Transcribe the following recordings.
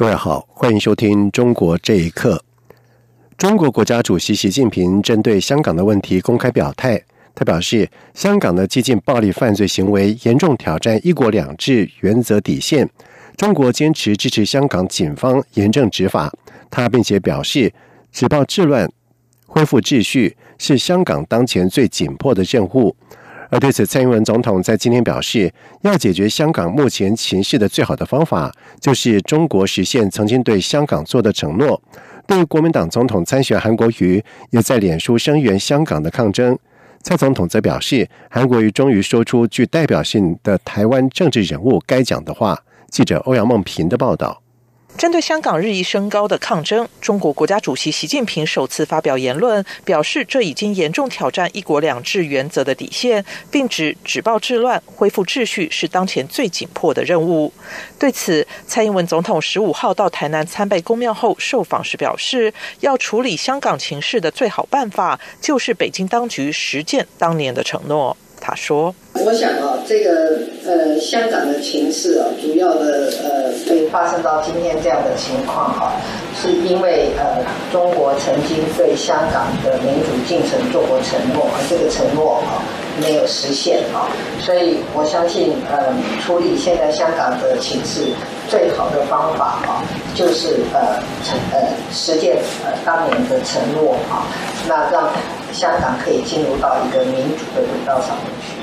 各位好，欢迎收听《中国这一刻》。中国国家主席习近平针对香港的问题公开表态，他表示，香港的激进暴力犯罪行为严重挑战“一国两制”原则底线。中国坚持支持香港警方严正执法。他并且表示，止暴制乱、恢复秩序是香港当前最紧迫的任务。而对此，蔡英文总统在今天表示，要解决香港目前情势的最好的方法，就是中国实现曾经对香港做的承诺。对于国民党总统参选韩国瑜，也在脸书声援香港的抗争。蔡总统则表示，韩国瑜终于说出具代表性的台湾政治人物该讲的话。记者欧阳梦平的报道。针对香港日益升高的抗争，中国国家主席习近平首次发表言论，表示这已经严重挑战“一国两制”原则的底线，并指止暴制乱、恢复秩序是当前最紧迫的任务。对此，蔡英文总统十五号到台南参拜公庙后受访时表示，要处理香港情势的最好办法，就是北京当局实践当年的承诺。他说：“我想啊，这个呃，香港的情势啊，主要的呃，会发生到今天这样的情况哈，是因为呃，中国曾经对香港的民主进程做过承诺，而这个承诺啊没有实现啊，所以我相信呃，处理现在香港的情势最好的方法啊，就是呃，承呃，实践呃当年的承诺啊，那让。”香港可以进入到一个民主的轨道上面去。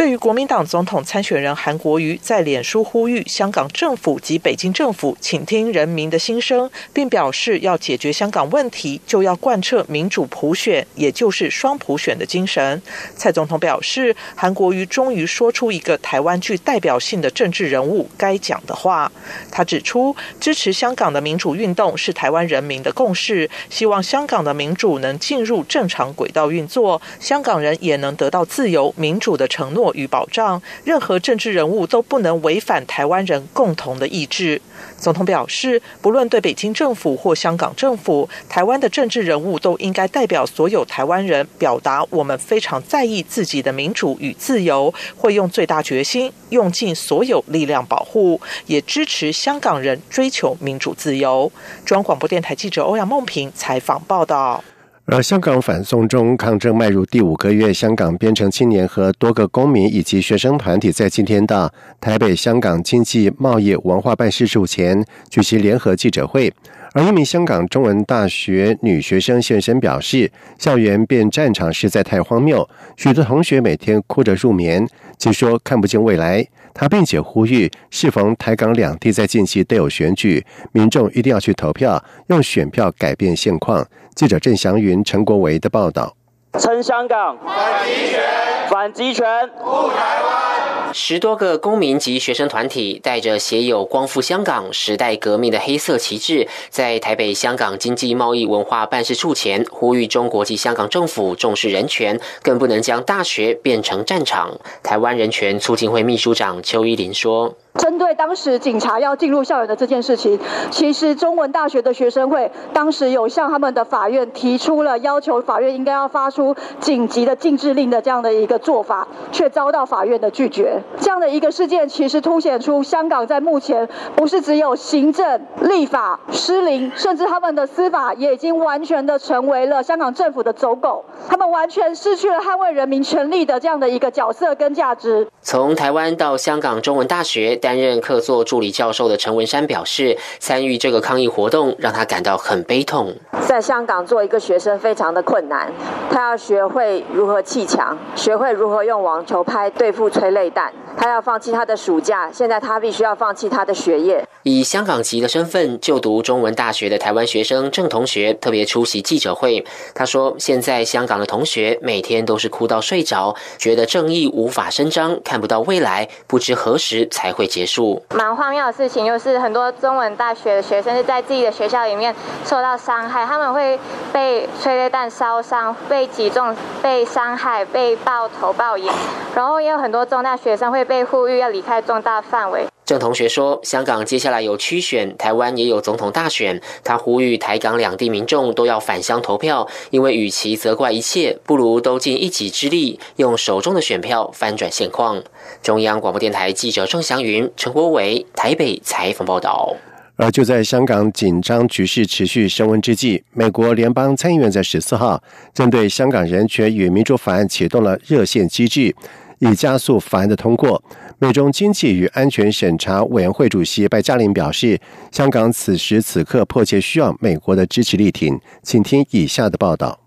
对于国民党总统参选人韩国瑜在脸书呼吁香港政府及北京政府倾听人民的心声，并表示要解决香港问题，就要贯彻民主普选，也就是双普选的精神。蔡总统表示，韩国瑜终于说出一个台湾具代表性的政治人物该讲的话。他指出，支持香港的民主运动是台湾人民的共识，希望香港的民主能进入正常轨道运作，香港人也能得到自由民主的承诺。与保障，任何政治人物都不能违反台湾人共同的意志。总统表示，不论对北京政府或香港政府，台湾的政治人物都应该代表所有台湾人，表达我们非常在意自己的民主与自由，会用最大决心，用尽所有力量保护，也支持香港人追求民主自由。中央广播电台记者欧阳梦平采访报道。而香港反送中抗争迈入第五个月，香港编程青年和多个公民以及学生团体在今天的台北香港经济贸易文化办事处前举行联合记者会。而一名香港中文大学女学生现身表示，校园变战场实在太荒谬，许多同学每天哭着入眠，据说看不见未来。他并且呼吁，适逢台港两地在近期都有选举，民众一定要去投票，用选票改变现况。记者郑祥云、陈国维的报道。称香港反集权，反集权护台湾。十多个公民及学生团体带着写有“光复香港时代革命”的黑色旗帜，在台北香港经济贸易文化办事处前呼吁中国及香港政府重视人权，更不能将大学变成战场。台湾人权促进会秘书长邱依林说。针对当时警察要进入校园的这件事情，其实中文大学的学生会当时有向他们的法院提出了要求，法院应该要发出紧急的禁制令的这样的一个做法，却遭到法院的拒绝。这样的一个事件，其实凸显出香港在目前不是只有行政、立法失灵，甚至他们的司法也已经完全的成为了香港政府的走狗，他们完全失去了捍卫人民权利的这样的一个角色跟价值。从台湾到香港中文大学。担任客座助理教授的陈文山表示，参与这个抗议活动让他感到很悲痛。在香港做一个学生非常的困难，他要学会如何砌墙，学会如何用网球拍对付催泪弹，他要放弃他的暑假，现在他必须要放弃他的学业。以香港籍的身份就读中文大学的台湾学生郑同学特别出席记者会，他说：“现在香港的同学每天都是哭到睡着，觉得正义无法伸张，看不到未来，不知何时才会结束。蛮荒谬的事情，就是很多中文大学的学生是在自己的学校里面受到伤害，他们会被催泪弹烧伤，被击中，被伤害，被爆头爆眼，然后也有很多中大学生会被呼吁要离开重大范围。”郑同学说：“香港接下来有区选，台湾也有总统大选。他呼吁台港两地民众都要返乡投票，因为与其责怪一切，不如都尽一己之力，用手中的选票翻转现况。”中央广播电台记者郑祥云、陈国伟台北采访报道。而就在香港紧张局势持续升温之际，美国联邦参议院在十四号针对香港人权与民主法案启动了热线机制。以加速法案的通过。美中经济与安全审查委员会主席拜嘉林表示，香港此时此刻迫切需要美国的支持力挺。请听以下的报道：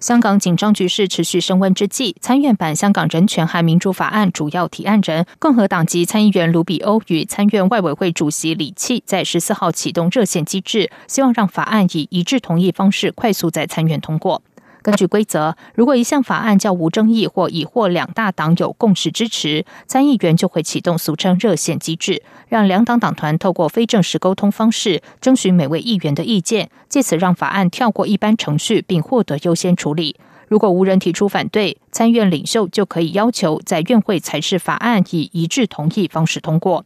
香港紧张局势持续升温之际，参院版《香港人权和民主法案》主要提案人共和党籍参议员卢比欧与参院外委会主席李契在十四号启动热线机制，希望让法案以一致同意方式快速在参院通过。根据规则，如果一项法案较无争议或已获两大党有共识支持，参议员就会启动俗称热线机制，让两党党团透过非正式沟通方式征询每位议员的意见，借此让法案跳过一般程序并获得优先处理。如果无人提出反对，参院领袖就可以要求在院会裁示法案以一致同意方式通过。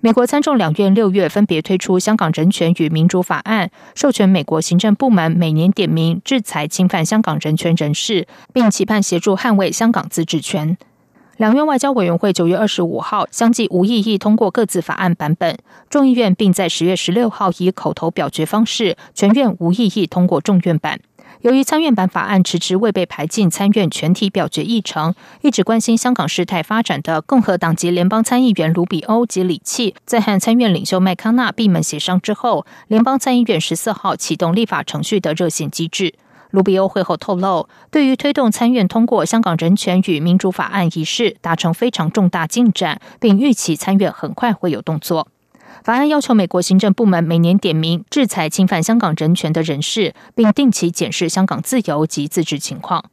美国参众两院六月分别推出《香港人权与民主法案》，授权美国行政部门每年点名制裁侵犯香港人权人士，并期盼协助捍卫香港自治权。两院外交委员会九月二十五号相继无异议通过各自法案版本，众议院并在十月十六号以口头表决方式全院无异议通过众院版。由于参院版法案迟迟未被排进参院全体表决议程，一直关心香港事态发展的共和党籍联邦参议员卢比欧及李契，在和参院领袖麦康纳闭门协商之后，联邦参议院十四号启动立法程序的热线机制。卢比欧会后透露，对于推动参院通过香港人权与民主法案一事达成非常重大进展，并预期参院很快会有动作。法案要求美国行政部门每年点名制裁侵犯香港人权的人士，并定期检视香港自由及自治情况。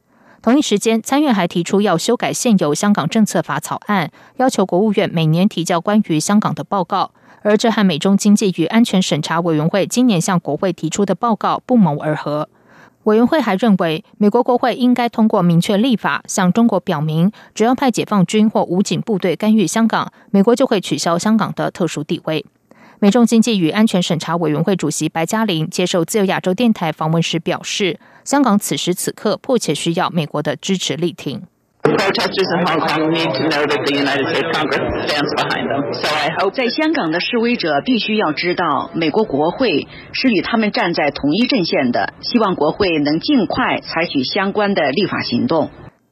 同一时间，参院还提出要修改现有香港政策法草案，要求国务院每年提交关于香港的报告。而这和美中经济与安全审查委员会今年向国会提出的报告不谋而合。委员会还认为，美国国会应该通过明确立法，向中国表明，只要派解放军或武警部队干预香港，美国就会取消香港的特殊地位。美中经济与安全审查委员会主席白嘉玲接受自由亚洲电台访问时表示，香港此时此刻迫切需要美国的支持力挺。在香港的示威者必须要知道，美国国会是与他们站在同一阵线的。希望国会能尽快采取相关的立法行动。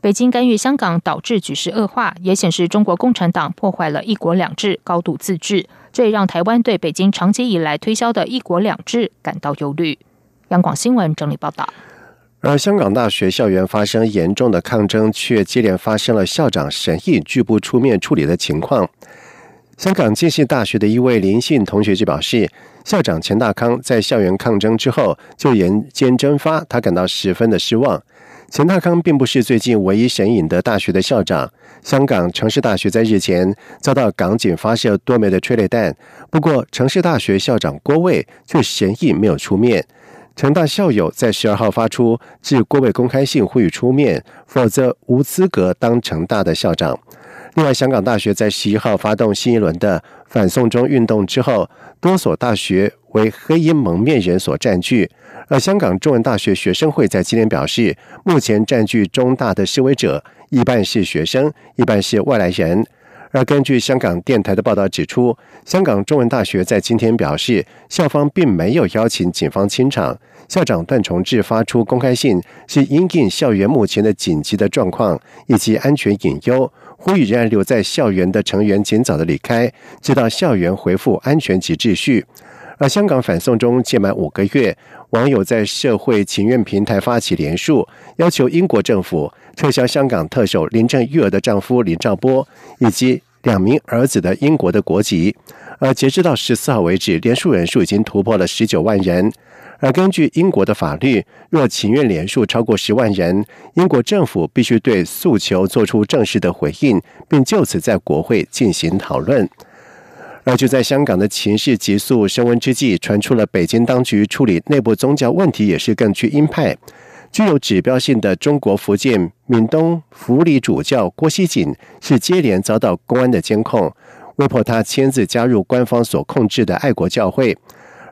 北京干预香港，导致局势恶化，也显示中国共产党破坏了一国两制、高度自治。这也让台湾对北京长期以来推销的一国两制感到忧虑。央广新闻整理报道。而香港大学校园发生严重的抗争，却接连发生了校长神意拒不出面处理的情况。香港浸信大学的一位林姓同学就表示，校长钱大康在校园抗争之后就人间蒸发，他感到十分的失望。陈大康并不是最近唯一神隐的大学的校长。香港城市大学在日前遭到港警发射多枚的催泪弹，不过城市大学校长郭卫却神隐没有出面。城大校友在十二号发出致郭卫公开信，呼吁出面，否则无资格当城大的校长。另外，香港大学在十一号发动新一轮的反送中运动之后，多所大学为黑衣蒙面人所占据。而香港中文大学学生会在今天表示，目前占据中大的示威者一半是学生，一半是外来人。而根据香港电台的报道指出，香港中文大学在今天表示，校方并没有邀请警方清场。校长段崇志发出公开信，是因应校园目前的紧急的状况以及安全隐忧，呼吁仍然留在校园的成员尽早的离开，直到校园恢复安全及秩序。而香港反送中届满五个月，网友在社会情愿平台发起连署，要求英国政府撤销香港特首林郑月娥的丈夫林兆波以及两名儿子的英国的国籍。而截至到十四号为止，连署人数已经突破了十九万人。而根据英国的法律，若情愿连署超过十万人，英国政府必须对诉求做出正式的回应，并就此在国会进行讨论。而就在香港的情势急速升温之际，传出了北京当局处理内部宗教问题也是更具鹰派。具有指标性的中国福建闽东福里主教郭熙锦是接连遭到公安的监控，威迫他签字加入官方所控制的爱国教会。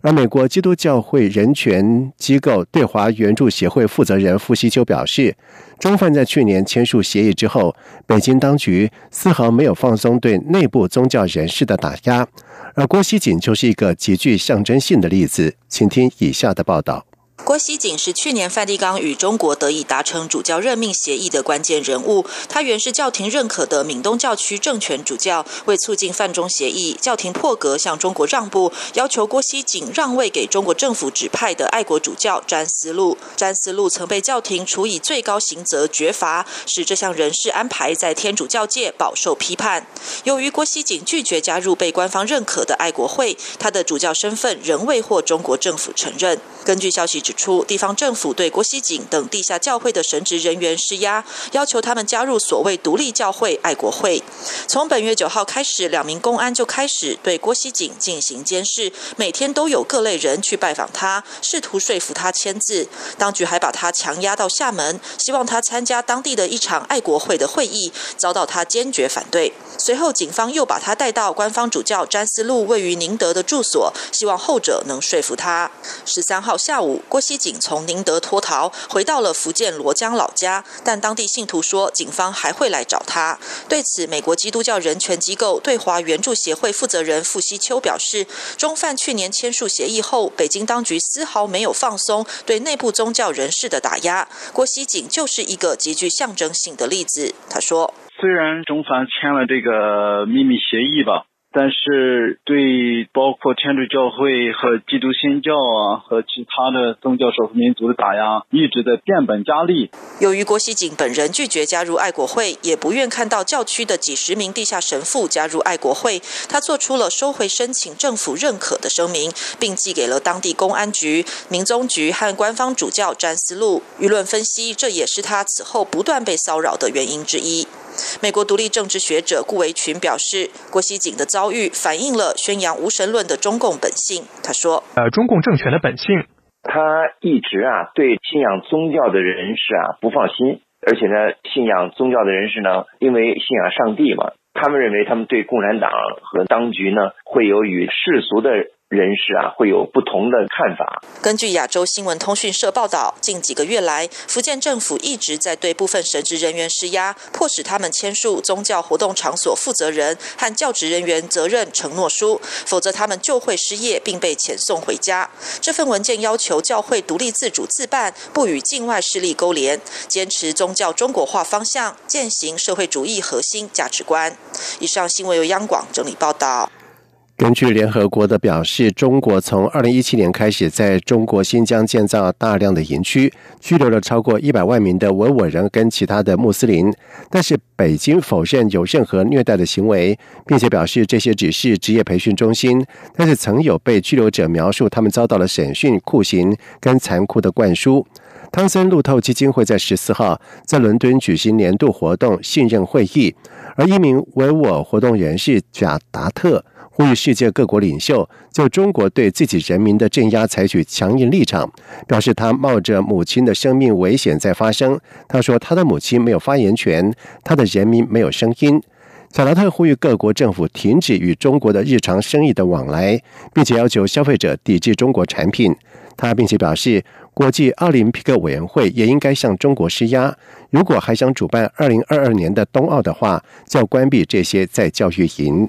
而美国基督教会人权机构对华援助协会负责人傅西秋表示，中方在去年签署协议之后，北京当局丝毫没有放松对内部宗教人士的打压，而郭熙锦就是一个极具象征性的例子。请听以下的报道。郭熙景是去年梵蒂冈与中国得以达成主教任命协议的关键人物。他原是教廷认可的闽东教区政权主教。为促进梵中协议，教廷破格向中国让步，要求郭熙景让位给中国政府指派的爱国主教詹思路。詹思路曾被教廷处以最高刑责绝罚，使这项人事安排在天主教界饱受批判。由于郭熙景拒绝加入被官方认可的爱国会，他的主教身份仍未获中国政府承认。根据消息指出，地方政府对郭熙景等地下教会的神职人员施压，要求他们加入所谓独立教会爱国会。从本月九号开始，两名公安就开始对郭熙景进行监视，每天都有各类人去拜访他，试图说服他签字。当局还把他强压到厦门，希望他参加当地的一场爱国会的会议，遭到他坚决反对。随后，警方又把他带到官方主教詹思路位于宁德的住所，希望后者能说服他。十三号。下午，郭熙景从宁德脱逃，回到了福建罗江老家。但当地信徒说，警方还会来找他。对此，美国基督教人权机构对华援助协会负责人傅希秋表示，中梵去年签署协议后，北京当局丝毫没有放松对内部宗教人士的打压。郭熙景就是一个极具象征性的例子。他说：“虽然中梵签了这个秘密协议吧。”但是，对包括天主教会和基督新教啊，和其他的宗教少数民族的打压，一直在变本加厉。由于郭熙景本人拒绝加入爱国会，也不愿看到教区的几十名地下神父加入爱国会，他做出了收回申请政府认可的声明，并寄给了当地公安局、民宗局和官方主教詹思路。舆论分析，这也是他此后不断被骚扰的原因之一。美国独立政治学者顾维群表示，郭熙景的遭遇反映了宣扬无神论的中共本性。他说：“呃，中共政权的本性，他一直啊对信仰宗教的人士啊不放心，而且呢，信仰宗教的人士呢，因为信仰上帝嘛，他们认为他们对共产党和当局呢会有与世俗的。”人士啊，会有不同的看法。根据亚洲新闻通讯社报道，近几个月来，福建政府一直在对部分神职人员施压，迫使他们签署宗教活动场所负责人和教职人员责任承诺书，否则他们就会失业并被遣送回家。这份文件要求教会独立自主自办，不与境外势力勾连，坚持宗教中国化方向，践行社会主义核心价值观。以上新闻由央广整理报道。根据联合国的表示，中国从二零一七年开始在中国新疆建造大量的营区，拘留了超过一百万名的维吾尔人跟其他的穆斯林。但是北京否认有任何虐待的行为，并且表示这些只是职业培训中心。但是曾有被拘留者描述他们遭到了审讯、酷刑跟残酷的灌输。汤森路透基金会在十四号在伦敦举行年度活动信任会议，而一名维吾尔活动人士贾达特。呼吁世界各国领袖就中国对自己人民的镇压采取强硬立场，表示他冒着母亲的生命危险在发声。他说，他的母亲没有发言权，他的人民没有声音。贾拉特呼吁各国政府停止与中国的日常生意的往来，并且要求消费者抵制中国产品。他并且表示，国际奥林匹克委员会也应该向中国施压，如果还想主办二零二二年的冬奥的话，就要关闭这些在教育营。